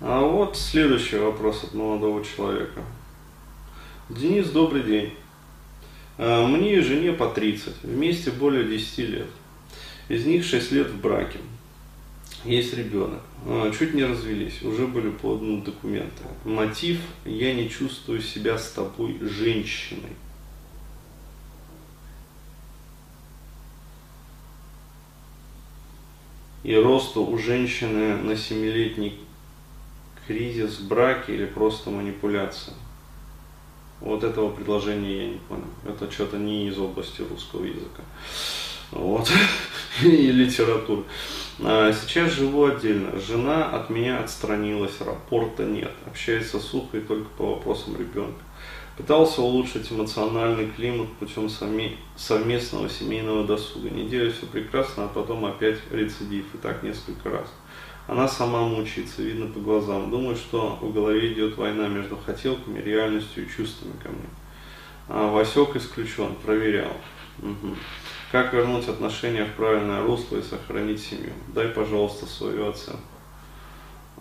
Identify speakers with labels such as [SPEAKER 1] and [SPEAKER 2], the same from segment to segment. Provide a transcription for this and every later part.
[SPEAKER 1] А вот следующий вопрос от молодого человека. Денис, добрый день. А, мне и жене по 30, вместе более 10 лет. Из них 6 лет в браке. Есть ребенок. А, чуть не развелись, уже были поданы документы. Мотив – я не чувствую себя с тобой женщиной. И росту у женщины на семилетний кризис в браке или просто манипуляция. Вот этого предложения я не понял. Это что-то не из области русского языка. Вот. И литературы. А сейчас живу отдельно. Жена от меня отстранилась, рапорта нет. Общается сухо и только по вопросам ребенка. Пытался улучшить эмоциональный климат путем совместного семейного досуга. Неделю все прекрасно, а потом опять рецидив. И так несколько раз. Она сама мучается, видно по глазам. Думаю, что в голове идет война между хотелками, реальностью и чувствами ко мне. А Васек исключен, проверял. Угу. Как вернуть отношения в правильное русло и сохранить семью? Дай, пожалуйста, свою оценку.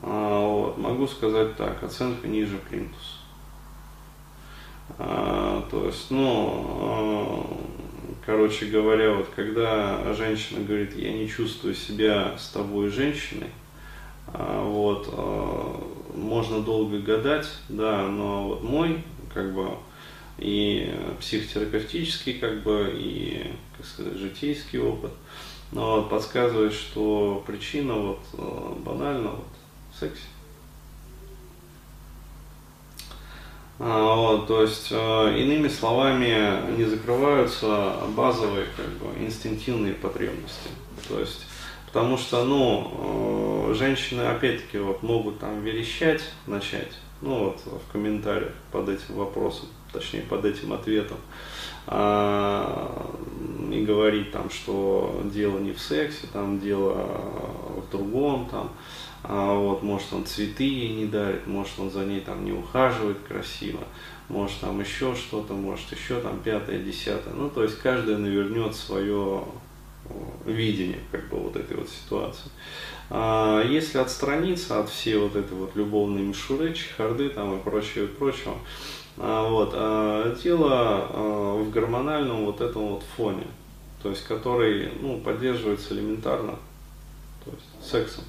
[SPEAKER 1] А, вот. Могу сказать так, оценка ниже плинтус. А, то есть, ну, а, короче говоря, вот когда женщина говорит, я не чувствую себя с тобой женщиной, а, вот, можно долго гадать, да, но вот мой, как бы, и психотерапевтический, как бы, и, как сказать, житейский опыт, но подсказывает, что причина вот банально вот сексе. Вот, то есть, иными словами, не закрываются базовые, как бы, инстинктивные потребности. То есть, Потому что, ну, э, женщины, опять-таки, вот, могут там верещать начать, ну, вот, в комментариях под этим вопросом, точнее, под этим ответом, а, и говорить там, что дело не в сексе, там дело в другом, там, а вот, может, он цветы ей не дарит, может, он за ней там не ухаживает красиво, может, там еще что-то, может, еще там пятое, десятое. Ну, то есть каждый навернет свое видение как бы вот этой вот ситуации. А если отстраниться от всей вот этой вот любовной мишуры, чехарды там и прочего, прочего, а, вот, а, дело а, в гормональном вот этом вот фоне, то есть который ну, поддерживается элементарно, то есть сексом.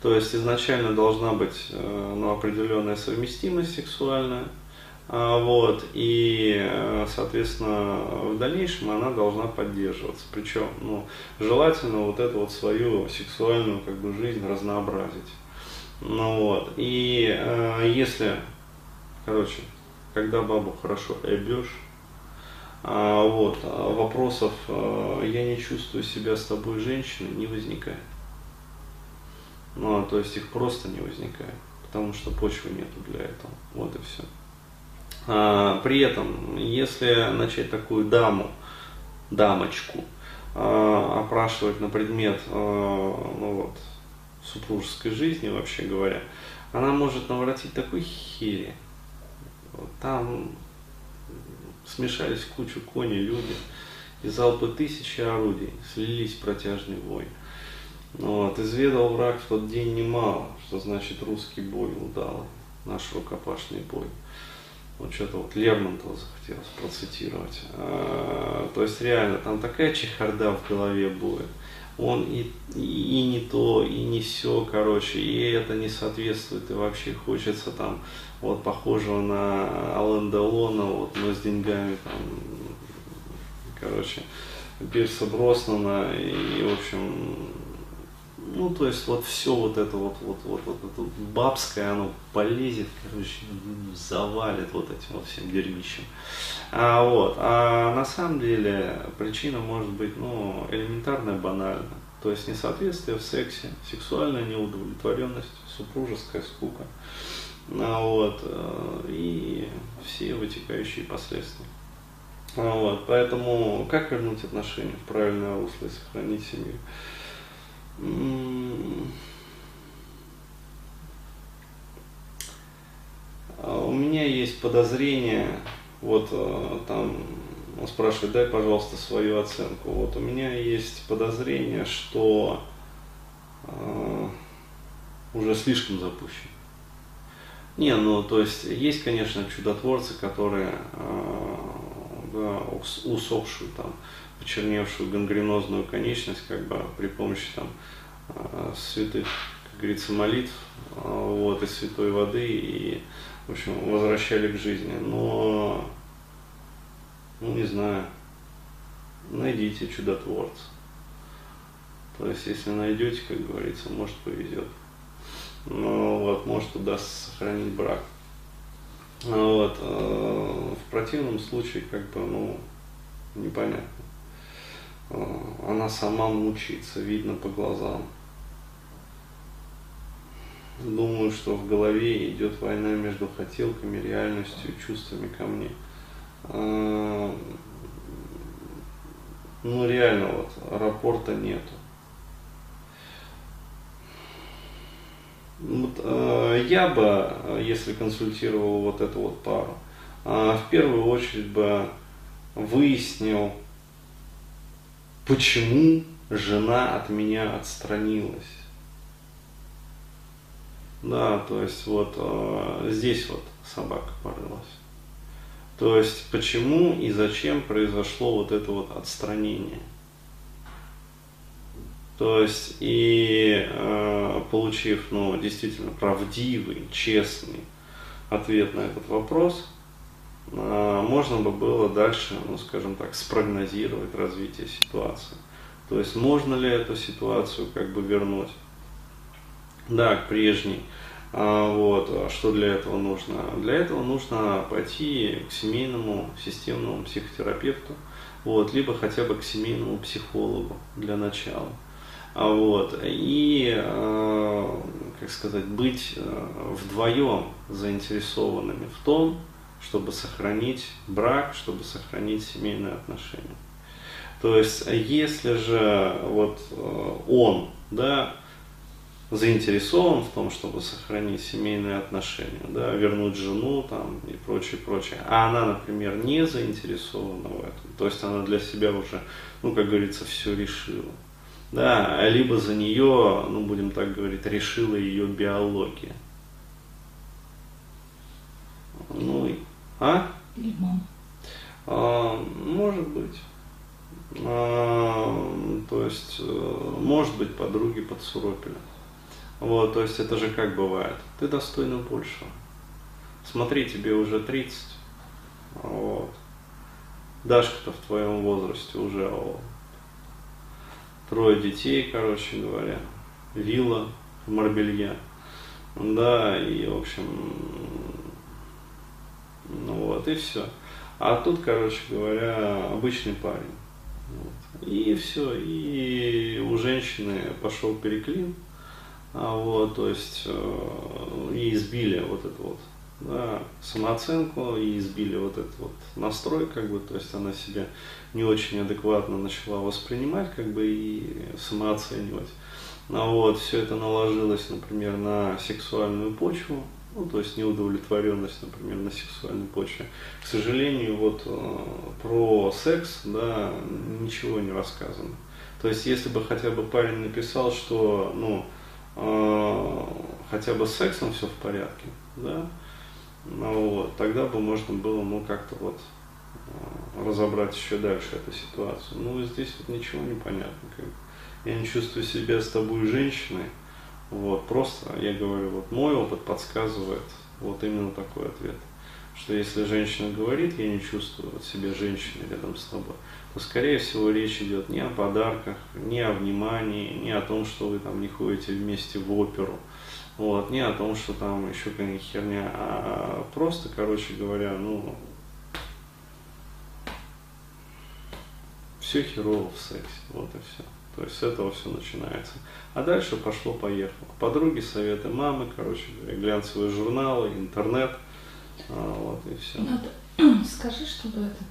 [SPEAKER 1] То есть изначально должна быть э, ну, определенная совместимость сексуальная, а, вот, и, э, соответственно, в дальнейшем она должна поддерживаться. Причем, ну, желательно вот эту вот свою сексуальную как бы, жизнь разнообразить. Ну вот, и э, если, короче, когда бабу хорошо эбешь, а, вот, а вопросов э, «я не чувствую себя с тобой женщиной» не возникает. Ну, то есть их просто не возникает, потому что почвы нету для этого. Вот и все. А, при этом, если начать такую даму, дамочку, а, опрашивать на предмет а, ну вот, супружеской жизни, вообще говоря, она может наворотить такой хери. Там смешались в кучу кони люди, и залпы тысячи орудий слились протяжный вой. Вот, изведал враг в тот день немало, что значит русский бой удал, наш рукопашный бой вот что-то вот Лермонтова захотелось процитировать. А, то есть реально там такая чехарда в голове будет. Он и, и, не то, и не все, короче, и это не соответствует, и вообще хочется там вот похожего на Ален Делона, вот, но с деньгами там, короче, Пирса Броснана, и, в общем, ну, то есть вот все вот это вот, вот, вот, вот это бабское, оно полезет, короче, завалит вот этим вот всем дерьмищем. А, вот, а на самом деле причина может быть, ну, элементарная, банальная. То есть несоответствие в сексе, сексуальная неудовлетворенность, супружеская скука. А, вот, э, и все вытекающие последствия. А, вот, поэтому как вернуть отношения в правильное русло и сохранить семью? А у меня есть подозрение, вот э, там он спрашивает, дай, пожалуйста, свою оценку. Вот у меня есть подозрение, что э, уже слишком запущен. Не, ну то есть есть, конечно, чудотворцы, которые э, да, усопшую там, почерневшую гангренозную конечность, как бы при помощи там э, святых, как говорится, молитв, э, вот, и святой воды, и, в общем, возвращали к жизни. Но, ну не знаю, найдите чудотворца. То есть, если найдете, как говорится, может повезет. Ну, вот, может удастся сохранить брак. Вот, э, в противном случае, как бы, ну, непонятно. Э, она сама мучается, видно по глазам. Думаю, что в голове идет война между хотелками, реальностью чувствами ко мне. Э, ну, реально, вот, аэропорта нету. Вот, э, я бы, если консультировал вот эту вот пару, э, в первую очередь бы выяснил, почему жена от меня отстранилась. Да, то есть вот э, здесь вот собака порылась. То есть почему и зачем произошло вот это вот отстранение. То есть и э, получив, ну, действительно правдивый, честный ответ на этот вопрос, можно бы было дальше, ну, скажем так, спрогнозировать развитие ситуации. То есть можно ли эту ситуацию как бы вернуть, да, к прежней. А, вот, а что для этого нужно? Для этого нужно пойти к семейному системному психотерапевту, вот, либо хотя бы к семейному психологу для начала. А вот, и, как сказать, быть э, вдвоем заинтересованными в том, чтобы сохранить брак, чтобы сохранить семейные отношения. То есть, если же вот э, он, да, заинтересован в том, чтобы сохранить семейные отношения, да, вернуть жену там и прочее, прочее, а она, например, не заинтересована в этом, то есть она для себя уже, ну, как говорится, все решила, да, либо за нее, ну, будем так говорить, решила ее биология. Ну, а?
[SPEAKER 2] Или мама.
[SPEAKER 1] А, может быть. А, то есть, э, может быть, подруги подсуропили. Вот, то есть это же как бывает. Ты достойна большего. Смотри, тебе уже 30. Вот. Дашка-то в твоем возрасте уже вот, трое детей, короче говоря, вилла в Марбелье. Да, и, в общем, вот, и все. А тут, короче говоря, обычный парень. Вот. И все, и у женщины пошел переклин, а вот, то есть, э, и избили вот это вот да, самооценку и избили вот этот вот настрой, как бы, то есть она себя не очень адекватно начала воспринимать, как бы, и самооценивать. А вот, все это наложилось, например, на сексуальную почву, ну, то есть неудовлетворенность, например, на сексуальной почве. К сожалению, вот э, про секс, да, ничего не рассказано. То есть, если бы хотя бы парень написал, что, ну, э, хотя бы с сексом все в порядке, да, ну, вот, тогда бы можно было, ну, как-то вот э, разобрать еще дальше эту ситуацию. Ну, здесь вот ничего не понятно. Как. Я не чувствую себя с тобой женщиной. Вот, просто я говорю, вот мой опыт подсказывает вот именно такой ответ. Что если женщина говорит, я не чувствую вот себя женщиной рядом с тобой, то скорее всего речь идет не о подарках, не о внимании, не о том, что вы там не ходите вместе в оперу, вот, не о том, что там еще какая-нибудь херня, а просто, короче говоря, ну, все херово в сексе, вот и все. То есть с этого все начинается. А дальше пошло-поехало. Подруги, советы мамы, короче говоря, глянцевые журналы, интернет, а, вот и все.
[SPEAKER 2] Надо, скажи, чтобы этот,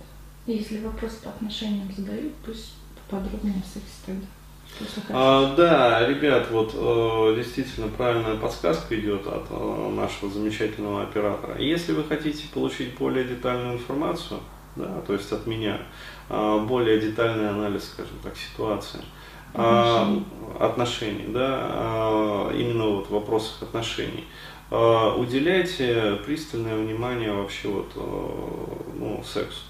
[SPEAKER 2] если вопрос по отношениям задают, пусть поподробнее в сексе тогда.
[SPEAKER 1] А, да, ребят, вот э, действительно правильная подсказка идет от э, нашего замечательного оператора. Если вы хотите получить более детальную информацию, да, то есть от меня, э, более детальный анализ, скажем так, ситуации, отношений, отношений да, именно вот в вопросах отношений, уделяйте пристальное внимание вообще вот, ну, сексу.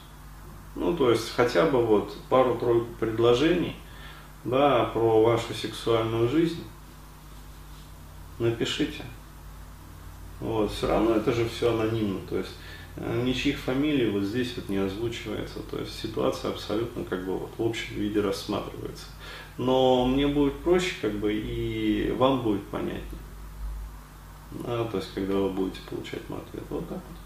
[SPEAKER 1] Ну, то есть хотя бы вот пару-тройку предложений, да, про вашу сексуальную жизнь напишите. Вот, все равно это же все анонимно, то есть ничьих фамилий вот здесь вот не озвучивается, то есть ситуация абсолютно как бы вот в общем виде рассматривается. Но мне будет проще как бы и вам будет понятнее. А, то есть когда вы будете получать мой ответ. Вот так вот.